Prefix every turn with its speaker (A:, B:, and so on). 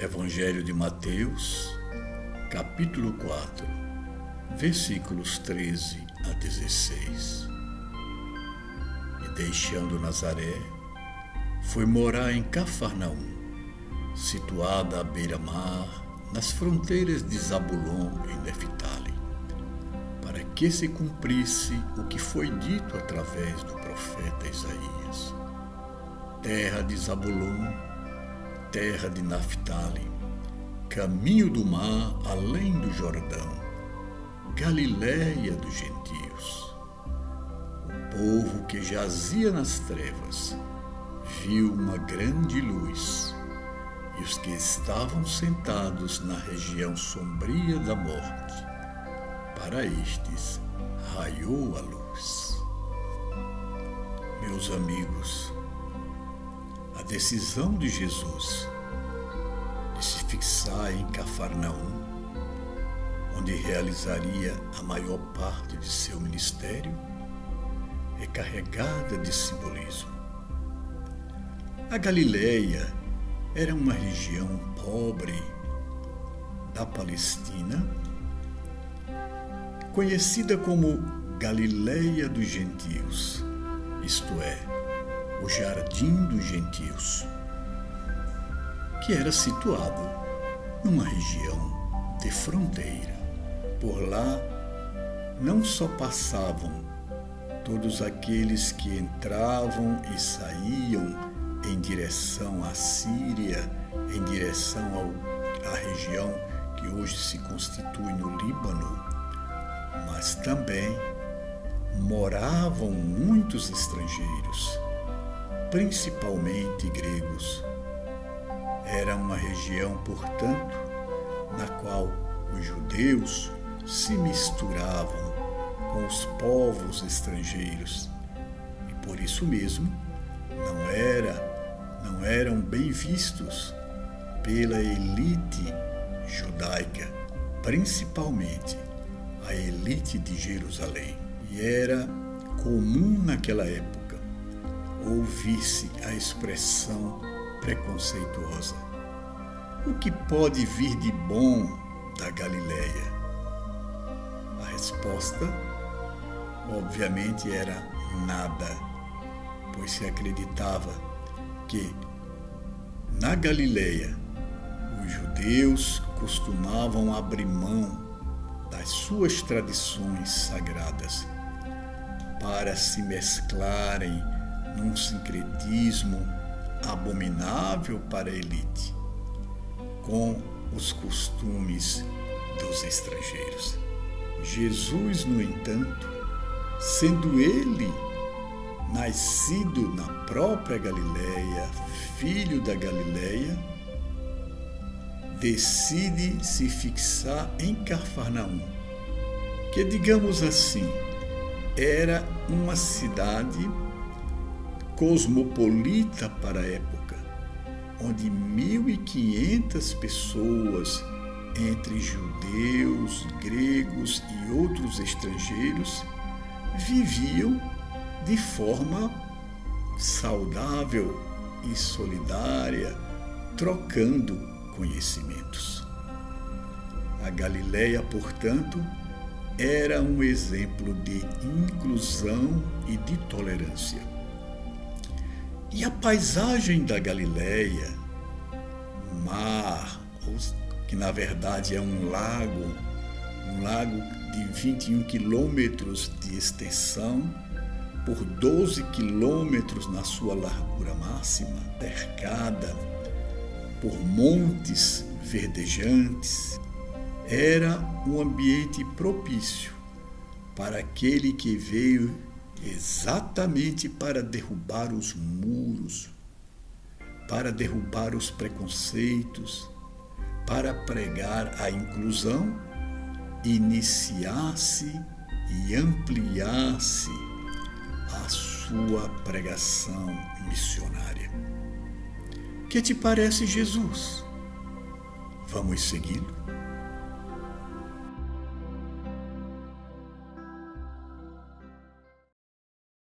A: Evangelho de Mateus, capítulo 4, versículos 13 a 16. E deixando Nazaré, foi morar em Cafarnaum, situada à beira-mar, nas fronteiras de Zabulon e Neftali, para que se cumprisse o que foi dito através do profeta Isaías. Terra de Zabulon terra de Naphtali, caminho do mar além do Jordão, Galiléia dos gentios. O povo que jazia nas trevas viu uma grande luz, e os que estavam sentados na região sombria da morte, para estes raiou a luz. Meus amigos, decisão de Jesus de se fixar em Cafarnaum, onde realizaria a maior parte de seu ministério, é carregada de simbolismo. A Galileia era uma região pobre da Palestina, conhecida como Galileia dos Gentios, isto é, o Jardim dos Gentios, que era situado numa região de fronteira. Por lá não só passavam todos aqueles que entravam e saíam em direção à Síria, em direção ao, à região que hoje se constitui no Líbano, mas também moravam muitos estrangeiros principalmente gregos. Era uma região, portanto, na qual os judeus se misturavam com os povos estrangeiros e por isso mesmo não era não eram bem vistos pela elite judaica, principalmente a elite de Jerusalém. E era comum naquela época ouvisse a expressão preconceituosa. O que pode vir de bom da Galileia? A resposta, obviamente, era nada, pois se acreditava que na Galileia os judeus costumavam abrir mão das suas tradições sagradas para se mesclarem num sincretismo abominável para a elite, com os costumes dos estrangeiros. Jesus, no entanto, sendo ele nascido na própria Galileia, filho da Galileia, decide se fixar em Cafarnaum, que digamos assim, era uma cidade cosmopolita para a época, onde 1.500 pessoas, entre judeus, gregos e outros estrangeiros, viviam de forma saudável e solidária, trocando conhecimentos. A Galileia, portanto, era um exemplo de inclusão e de tolerância. E a paisagem da Galileia, mar, que na verdade é um lago, um lago de 21 quilômetros de extensão, por 12 quilômetros na sua largura máxima, cercada por montes verdejantes, era um ambiente propício para aquele que veio exatamente para derrubar os muros, para derrubar os preconceitos, para pregar a inclusão, iniciasse e ampliasse a sua pregação missionária. Que te parece Jesus? Vamos segui-lo?